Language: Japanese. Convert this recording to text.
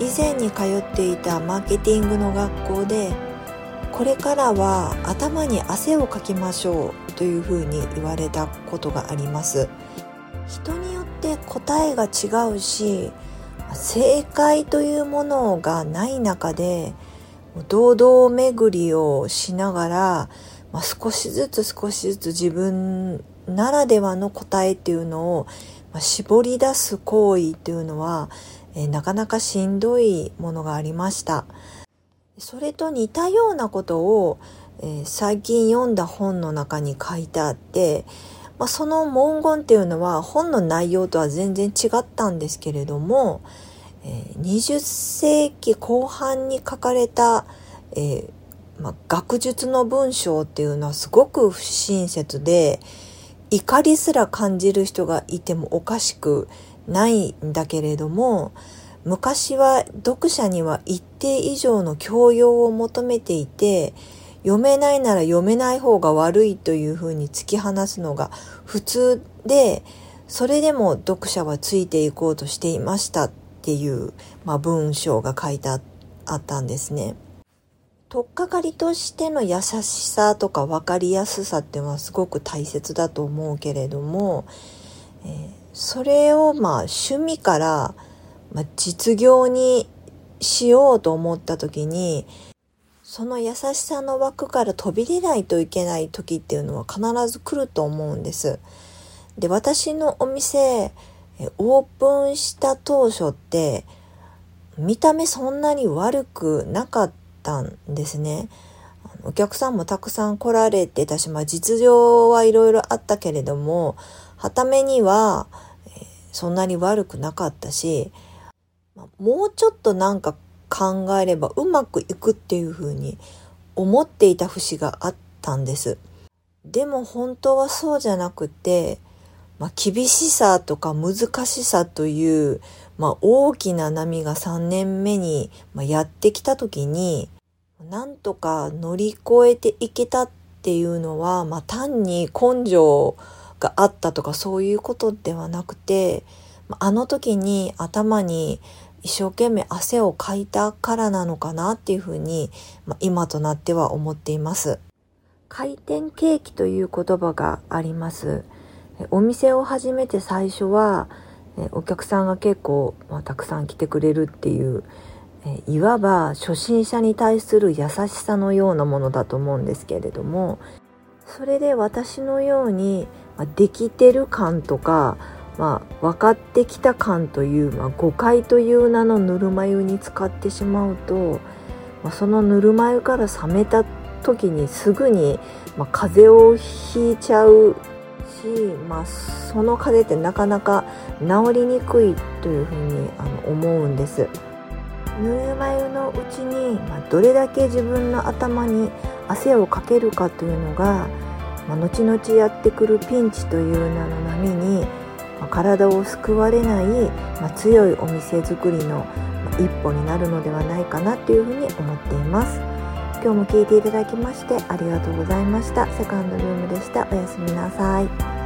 以前に通っていたマーケティングの学校でこれからは頭に汗をかきましょうというふうに言われたことがあります。人によって答えが違うし正解というものがない中で堂々巡りをしながら、まあ、少しずつ少しずつ自分ならではの答えっていうのを、絞り出す行為っていうのはえ、なかなかしんどいものがありました。それと似たようなことを、えー、最近読んだ本の中に書いてあって、まあ、その文言っていうのは本の内容とは全然違ったんですけれども、えー、20世紀後半に書かれた、えーまあ、学術の文章っていうのはすごく不親切で怒りすら感じる人がいてもおかしくないんだけれども昔は読者には一定以上の教養を求めていて読めないなら読めない方が悪いというふうに突き放すのが普通でそれでも読者はついていこうとしていましたっていう、まあ、文章が書いてあったんですね。とっかかりとしての優しさとか分かりやすさっていうのはすごく大切だと思うけれども、えーそれをまあ趣味から、ま、実業にしようと思った時にその優しさの枠から飛び出ないといけない時っていうのは必ず来ると思うんです。で私のお店オープンした当初って見た目そんなに悪くなかったんですね。お客さんもたくさん来られてたし、まあ、実情はいろいろあったけれどもはためには、え、そんなに悪くなかったし、もうちょっとなんか考えればうまくいくっていうふうに思っていた節があったんです。でも本当はそうじゃなくて、まあ、厳しさとか難しさという、まあ、大きな波が3年目にまやってきた時になんとか乗り越えていけたっていうのは、まあ、単に根性があったとかそういうことではなくてあの時に頭に一生懸命汗をかいたからなのかなっていうふうに、まあ、今となっては思っています。回転ケーキという言葉があります。お店を始めて最初はお客さんが結構、まあ、たくさん来てくれるっていういわば初心者に対する優しさのようなものだと思うんですけれどもそれで私のように、できてる感とか、まあ、分かってきた感という、まあ、誤解という名のぬるま湯に使ってしまうと、まあ、そのぬるま湯から冷めた時にすぐに、まあ、風邪をひいちゃうし、まあ、その風邪ってなかなか治りにくいというふうにあの思うんです。ぬるま湯のうちに、まあ、どれだけ自分の頭に汗をかけるかというのがまあ、後々やってくるピンチという名の波に、まあ、体を救われない、まあ、強いお店作りの一歩になるのではないかなというふうに思っています。今日も聞いていただきましてありがとうございました。セカンドルームでした。おやすみなさい。